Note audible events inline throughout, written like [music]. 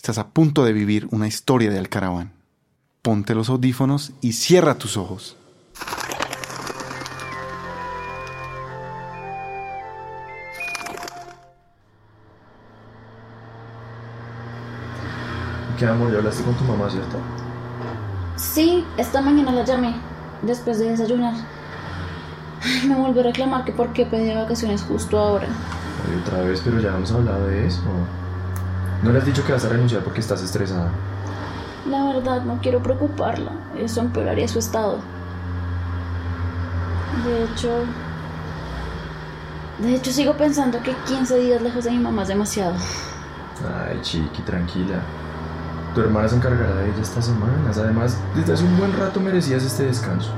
Estás a punto de vivir una historia de Alcaraván. Ponte los audífonos y cierra tus ojos. ¿Qué amor? ¿Ya hablaste con tu mamá, cierto? Sí, esta mañana la llamé, después de desayunar. Ay, Me volvió a reclamar que por qué pedí vacaciones justo ahora. Ay, otra vez, pero ya hemos hablado de eso. ¿No le has dicho que vas a renunciar porque estás estresada? La verdad, no quiero preocuparla. Eso empeoraría su estado. De hecho... De hecho, sigo pensando que 15 días lejos de mi mamá es demasiado. Ay, chiqui, tranquila. Tu hermana se encargará de ella estas semanas. Además, desde hace un buen rato merecías este descanso.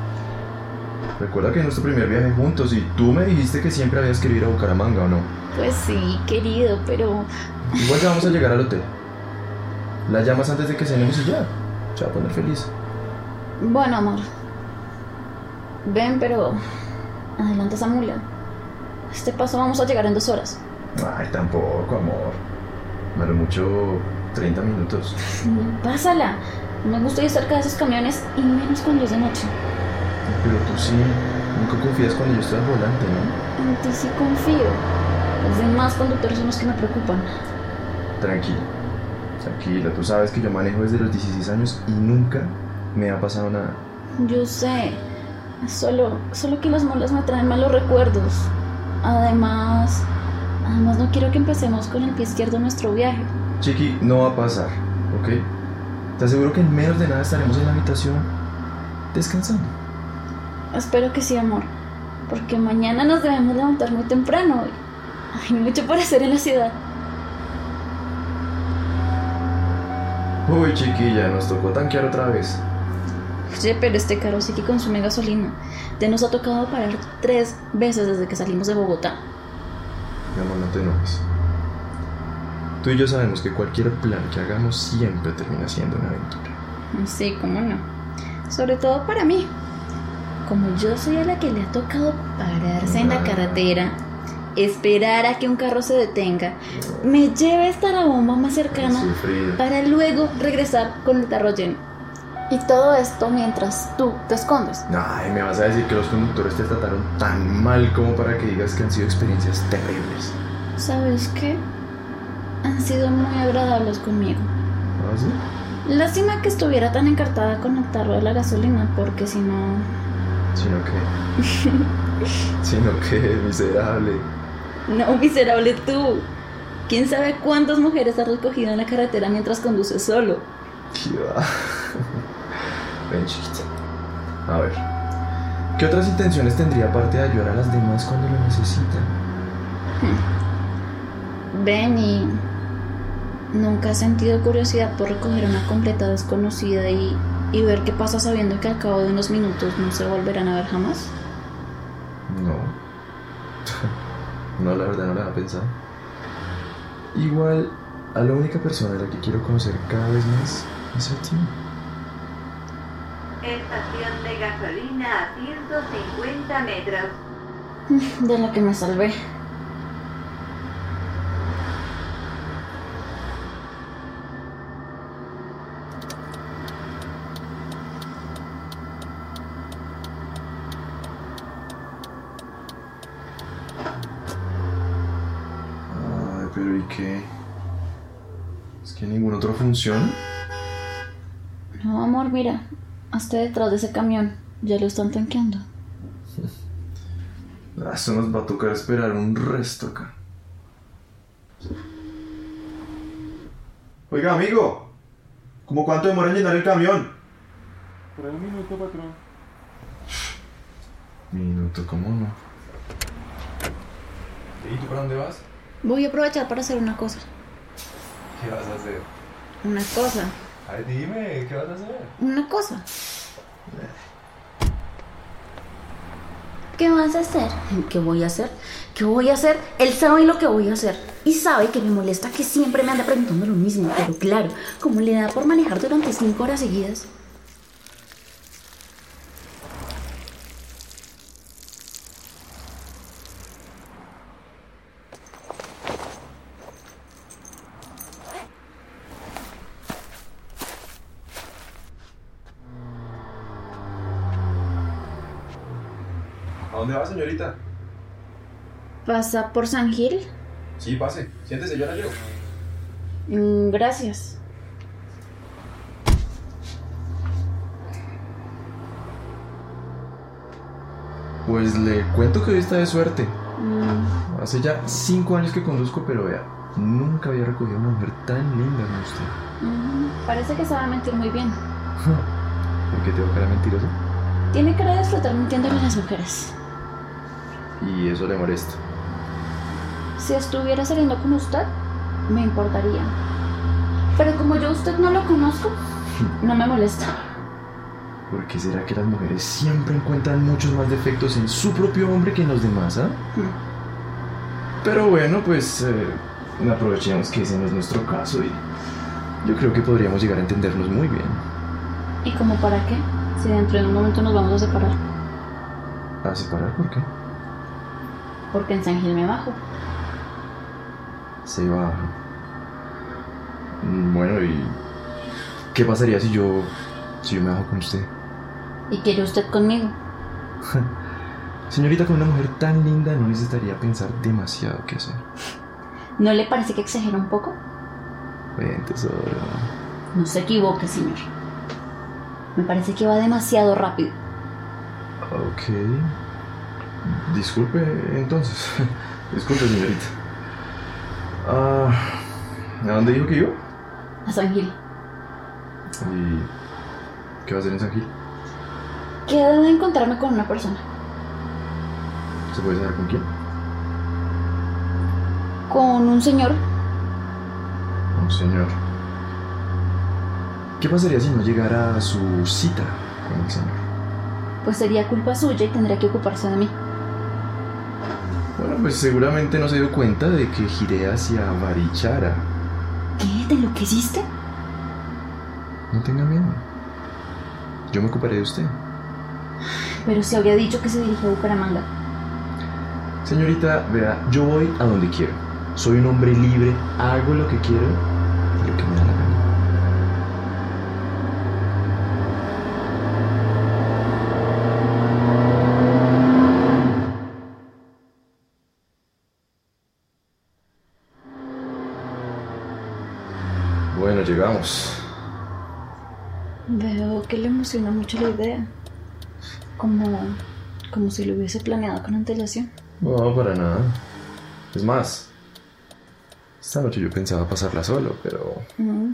Recuerda que es nuestro primer viaje juntos y tú me dijiste que siempre habías querido ir a Bucaramanga, ¿o no? Pues sí, querido, pero... Igual ya vamos a llegar al hotel. La llamas antes de que cenemos y ya. Se va a poner feliz. Bueno, amor. Ven, pero... Adelanta esa mula. Este paso vamos a llegar en dos horas. Ay, tampoco, amor. Lo mucho 30 minutos. Pásala. No me gusta ir cerca de esos camiones y menos cuando es de noche. Pero tú sí, nunca confías cuando yo estoy al volante, ¿no? En ti sí confío. Los demás conductores son los que me preocupan. Tranquila, tranquila. Tú sabes que yo manejo desde los 16 años y nunca me ha pasado nada. Yo sé. Solo, solo que las molas me traen malos recuerdos. Además, además no quiero que empecemos con el pie izquierdo nuestro viaje. Chiqui, no va a pasar, ¿ok? Te aseguro que en menos de nada estaremos en la habitación descansando. Espero que sí, amor. Porque mañana nos debemos levantar muy temprano. Hay mucho por hacer en la ciudad. Uy, chiquilla, nos tocó tanquear otra vez. Oye, pero este carro sí que consume gasolina. Te nos ha tocado parar tres veces desde que salimos de Bogotá. Mi amor, no te enojes. Tú y yo sabemos que cualquier plan que hagamos siempre termina siendo una aventura. Sí, cómo no. Sobre todo para mí. Como yo soy a la que le ha tocado pararse en la carretera, esperar a que un carro se detenga, me lleve hasta la bomba más cercana para luego regresar con el tarro lleno. Y todo esto mientras tú te escondes. Ay, me vas a decir que los conductores te trataron tan mal como para que digas que han sido experiencias terribles. ¿Sabes qué? Han sido muy agradables conmigo. ¿Ah, sí? Lástima que estuviera tan encartada con el tarro de la gasolina, porque si no... Sino que. [laughs] Sino que, miserable. No, miserable tú. ¿Quién sabe cuántas mujeres has recogido en la carretera mientras conduces solo? Ven, chiquita. A ver. ¿Qué otras intenciones tendría aparte de ayudar a las demás cuando lo necesitan? Ven y... ¿Nunca has sentido curiosidad por recoger una completa desconocida y, y ver qué pasa sabiendo que al cabo de unos minutos no se volverán a ver jamás? No. No, la verdad no la había pensado. Igual, a la única persona a la que quiero conocer cada vez más es a ti. Estación de gasolina a 150 metros. De la que me salvé. Pero ¿y qué? ¿Es que ningún otro funciona? No, amor, mira. Hasta detrás de ese camión. Ya lo están tanqueando. [laughs] Ah, Eso nos va a tocar esperar un resto acá. Oiga, amigo. ¿Cómo cuánto demora en llenar el camión? Por un minuto, patrón. Minuto, ¿cómo no? ¿Y tú para dónde vas? Voy a aprovechar para hacer una cosa. ¿Qué vas a hacer? Una cosa, Ay, dime, ¿qué vas a hacer? una cosa. ¿Qué vas a hacer? ¿Qué voy a hacer? ¿Qué voy a hacer? Él sabe lo que voy a hacer. Y sabe que me molesta que siempre me ande preguntando lo mismo. Pero claro, como le da por manejar durante cinco horas seguidas. Dónde va, señorita? ¿Pasa por San Gil? Sí, pase. Siéntese, yo la llevo. Mm, gracias. Pues le cuento que hoy está de suerte. Mm, Hace ya cinco años que conduzco, pero vea, nunca había recogido una mujer tan linda como usted. mm, parece que sabe mentir muy bien. [laughs] ¿Por qué tengo cara mentirosa? Tiene cara de disfrutar mintiéndole a las mujeres. Y eso le molesta. Si estuviera saliendo con usted, me importaría. Pero como yo a usted no lo conozco, [laughs] no me molesta. ¿Por qué será que las mujeres siempre encuentran muchos más defectos en su propio hombre que en los demás, ah? Mm. Pero bueno, pues eh, aprovechemos que ese no es nuestro caso y yo creo que podríamos llegar a entendernos muy bien. ¿Y como para qué? Si dentro de un momento nos vamos a separar. ¿A separar por qué? Porque en San Gil me bajo. Se baja. Mm, Bueno, ¿y qué pasaría si yo, si yo me bajo con usted? ¿Y quiere usted conmigo? [laughs] Señorita, con una mujer tan linda no necesitaría pensar demasiado qué hacer. ¿No le parece que exagera un poco? Ven, tesoro. No se equivoque, señor. Me parece que va demasiado rápido. Ok. Disculpe, entonces. [laughs] Disculpe, señorita. Ah, ¿A dónde dijo que iba? A San Gil. ¿Y qué va a hacer en San Gil? Quedo de encontrarme con una persona. ¿Se puede saber con quién? Con un señor. Un señor. ¿Qué pasaría si no llegara a su cita con el señor? Pues sería culpa suya y tendría que ocuparse de mí. Bueno, pues seguramente no se dio cuenta de que giré hacia Barichara. ¿Qué? ¿Te enloqueciste? No tenga miedo. Yo me ocuparé de usted. Pero se había dicho que se dirigía a Bucaramanga. Señorita, vea, yo voy a donde quiero. Soy un hombre libre, hago lo que quiero y lo que me da la gana. Bueno, llegamos. Veo que le emociona mucho la idea. Como, como si lo hubiese planeado con antelación. No, para nada. Es más, esta noche yo pensaba pasarla solo, pero Mm,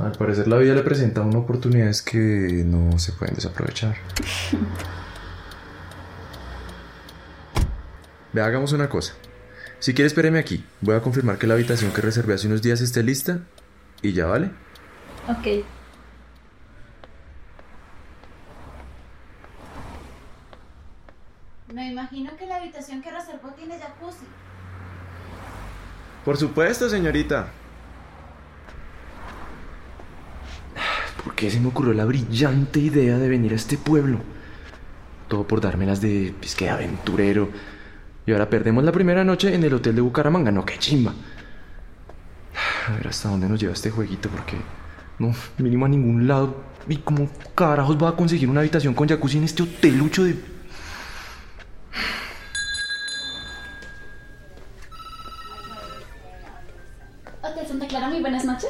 al parecer la vida le presenta una oportunidades que no se pueden desaprovechar. [laughs] Ve, hagamos una cosa. Si quiere, espéreme aquí. Voy a confirmar que la habitación que reservé hace unos días esté lista y ya vale. Ok. Me imagino que la habitación que reservó tiene jacuzzi. Por supuesto, señorita. ¿Por qué se me ocurrió la brillante idea de venir a este pueblo? Todo por dármelas de, pues, que aventurero. Y ahora perdemos la primera noche en el hotel de Bucaramanga. No, qué chimba. A ver hasta dónde nos lleva este jueguito, porque no, mínimo a ningún lado. ¿Y cómo carajos va a conseguir una habitación con jacuzzi en este hotelucho de... Hotel Santa Clara, muy buenas noches.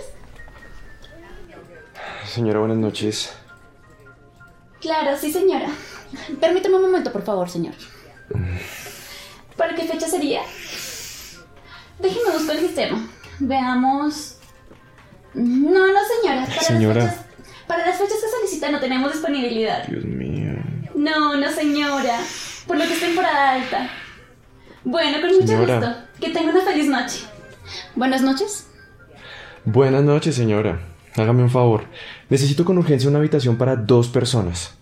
Señora, buenas noches. Claro, sí, señora. Permítame un momento, por favor, señor. ¿Para qué fecha sería? Déjeme buscar el sistema. Veamos. No, no, señora. Para Señora. Las fechas, para las fechas que solicita no tenemos disponibilidad. Dios mío. No, no, señora. Por lo que es temporada alta. Bueno, con mucho gusto. Que tenga una feliz noche. Buenas noches. Buenas noches, señora. Hágame un favor. Necesito con urgencia una habitación para dos personas.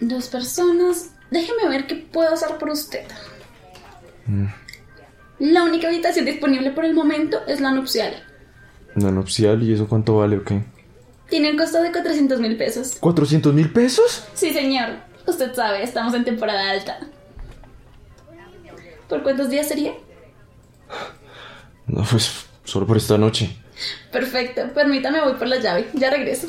Dos personas. Déjeme ver qué puedo hacer por usted. La única habitación disponible por el momento es la nupcial. ¿Una nupcial? ¿Y eso cuánto vale o qué? Tiene un costo de 400 mil pesos. ¿400 mil pesos? Sí, señor. Usted sabe, estamos en temporada alta. ¿Por cuántos días sería? No, pues solo por esta noche. Perfecto. Permítame, voy por la llave. Ya regreso.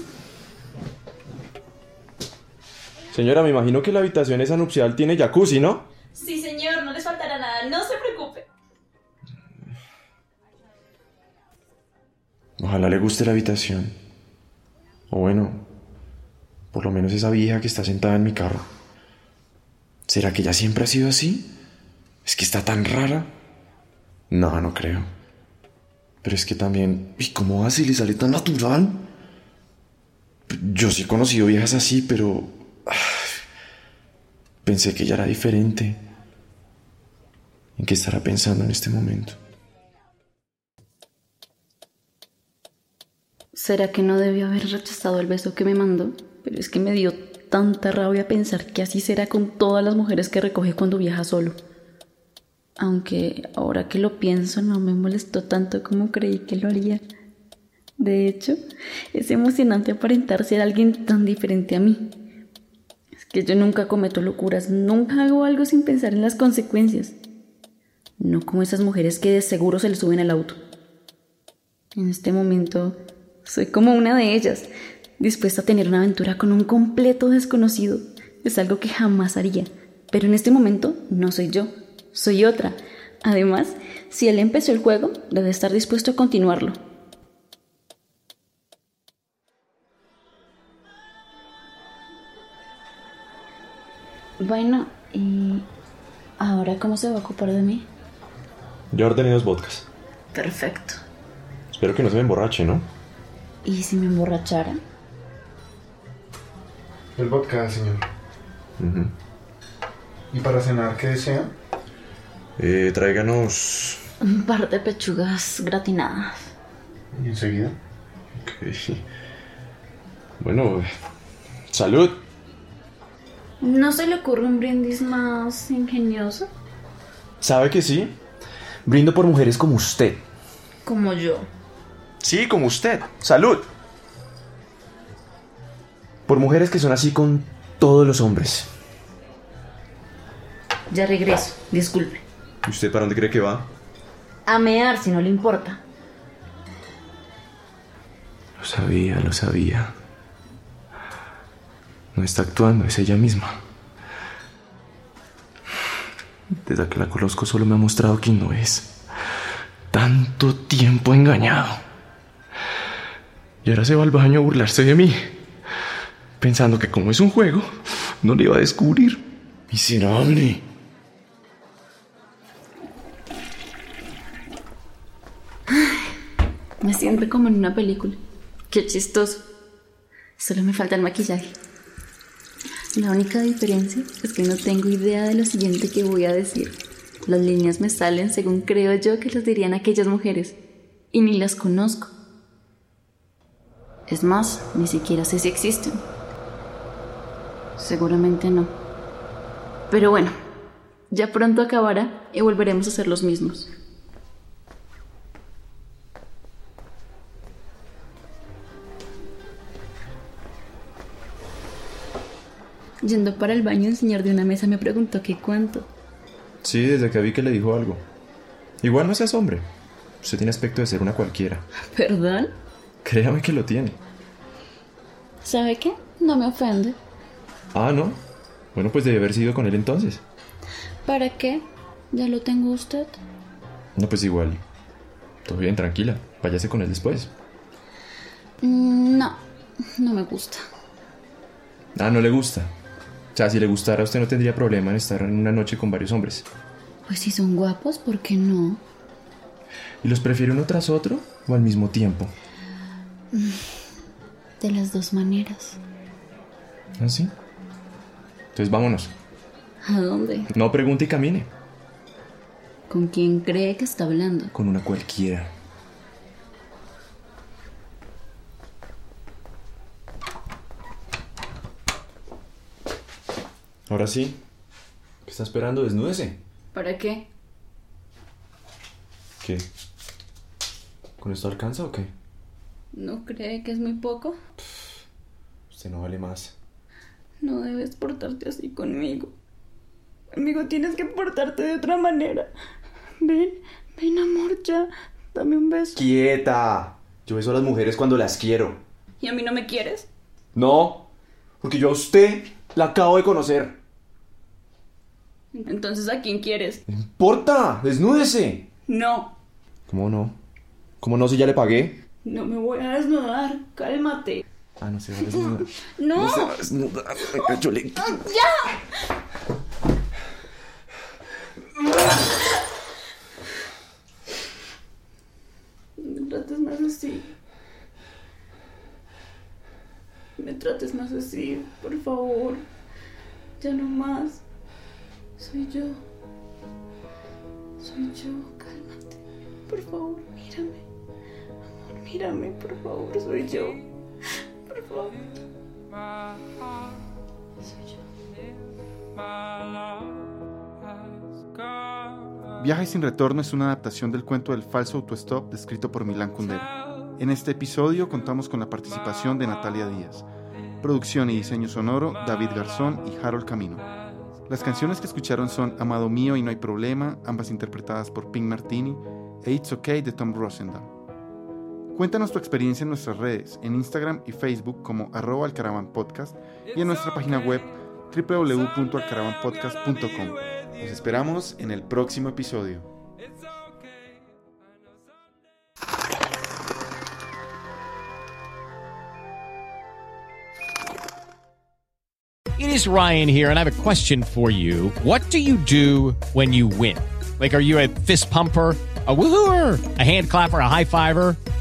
Señora, me imagino que la habitación esa nupcial tiene jacuzzi, ¿no? Sí, señor. Ojalá le guste la habitación. O bueno, por lo menos esa vieja que está sentada en mi carro. ¿Será que ella siempre ha sido así? ¿Es que está tan rara? No, no creo. Pero es que también... ¿Y cómo hace? ¿Le sale tan natural? Yo sí he conocido viejas así, pero... [sighs] Pensé que ella era diferente. ¿En qué estará pensando en este momento? ¿Será que no debió haber rechazado el beso que me mandó? Pero es que me dio tanta rabia pensar que así será con todas las mujeres que recoge cuando viaja solo. Aunque ahora que lo pienso no me molestó tanto como creí que lo haría. De hecho, es emocionante aparentar ser alguien tan diferente a mí. Es que yo nunca cometo locuras, nunca hago algo sin pensar en las consecuencias. No como esas mujeres que de seguro se le suben al auto. En este momento soy como una de ellas, dispuesta a tener una aventura con un completo desconocido. Es algo que jamás haría. Pero en este momento no soy yo, soy otra. Además, si él empezó el juego, debe estar dispuesto a continuarlo. Bueno, ¿y ahora cómo se va a ocupar de mí? Yo ordené dos vodkas. Perfecto. Espero que no se me emborrache, ¿no? ¿Y si me emborrachara? El vodka, señor. ¿Y para cenar qué desea? Eh, tráiganos... Un par de pechugas gratinadas. Y enseguida. Ok. Bueno, salud. ¿No se le ocurre un brindis más ingenioso? ¿Sabe que sí? Brindo por mujeres como usted. Como yo. Sí, como usted. Salud. Por mujeres que son así con todos los hombres. Ya regreso, disculpe. ¿Y usted para dónde cree que va? A mear si no le importa. Lo sabía, lo sabía. No está actuando, es ella misma. Desde que la conozco solo me ha mostrado quién no es. Tanto tiempo engañado. Y ahora se va al baño a burlarse de mí. Pensando que como es un juego, no le iba a descubrir. Miserable. Me siento como en una película. Qué chistoso. Solo me falta el maquillaje. La única diferencia es que no tengo idea de lo siguiente que voy a decir. Las líneas me salen según creo yo que las dirían aquellas mujeres. Y ni las conozco. Es más, ni siquiera sé si existen. Seguramente no. Pero bueno, ya pronto acabará y volveremos a ser los mismos. Yendo para el baño, el señor de una mesa me preguntó qué cuánto. Sí, desde que vi que le dijo algo. Igual no seas hombre. Usted tiene aspecto de ser una cualquiera. ¿Perdón? Créame que lo tiene. ¿Sabe qué? No me ofende. Ah, ¿no? Bueno, pues debe haber sido con él entonces. ¿Para qué? Ya lo tengo usted. No, pues igual. Todo bien, tranquila. Váyase con él después. Mm, No, no me gusta. Ah, no le gusta. O sea, si le gustara, usted no tendría problema en estar en una noche con varios hombres. Pues si son guapos, ¿por qué no? ¿Y los prefiere uno tras otro o al mismo tiempo? [laughs] De las dos maneras. ¿Ah, sí? Entonces vámonos. ¿A dónde? No pregunte y camine. ¿Con quién cree que está hablando? Con una cualquiera. Ahora sí. ¿Qué está esperando? Desnúdese. ¿Para qué? ¿Qué? ¿Con esto alcanza o qué? ¿No cree que es muy poco? Usted no vale más. No debes portarte así conmigo. Conmigo tienes que portarte de otra manera. Ven, ven amor, ya. Dame un beso. ¡Quieta! Yo beso a las mujeres cuando las quiero. ¿Y a mí no me quieres? No, porque yo a usted la acabo de conocer. Entonces, ¿a quién quieres? ¿No importa? Desnúdese. No, ¿Cómo no? ¿Cómo no si ya le pagué? No me voy a desnudar. Cálmate. Ah, no se va a desnudar. [laughs] No. se va a desnudar. Venga, yo le- Me trates más así. Me trates más así, por favor. Ya no más. Soy yo. Soy yo, cálmate. Por favor, mírame. Mírame, por favor, soy yo. Por favor. Soy yo. Viaje sin retorno es una adaptación del cuento del falso autostop escrito por Milán Kundera. En este episodio contamos con la participación de Natalia Díaz. Producción y diseño sonoro, David Garzón y Harold Camino. Las canciones que escucharon son Amado Mío y No hay Problema, ambas interpretadas por Pink Martini, e It's Okay de Tom Rosendahl. Cuéntanos tu experiencia en nuestras redes, en Instagram y Facebook como arroba alcaravan podcast y en nuestra página web www.alcaravanpodcast.com. Nos esperamos en el próximo episodio. It is Ryan here, and I have a question for you. What do you do when you win? Like, are you a fist pumper? A woohooer, a hand clapper, a high fiver.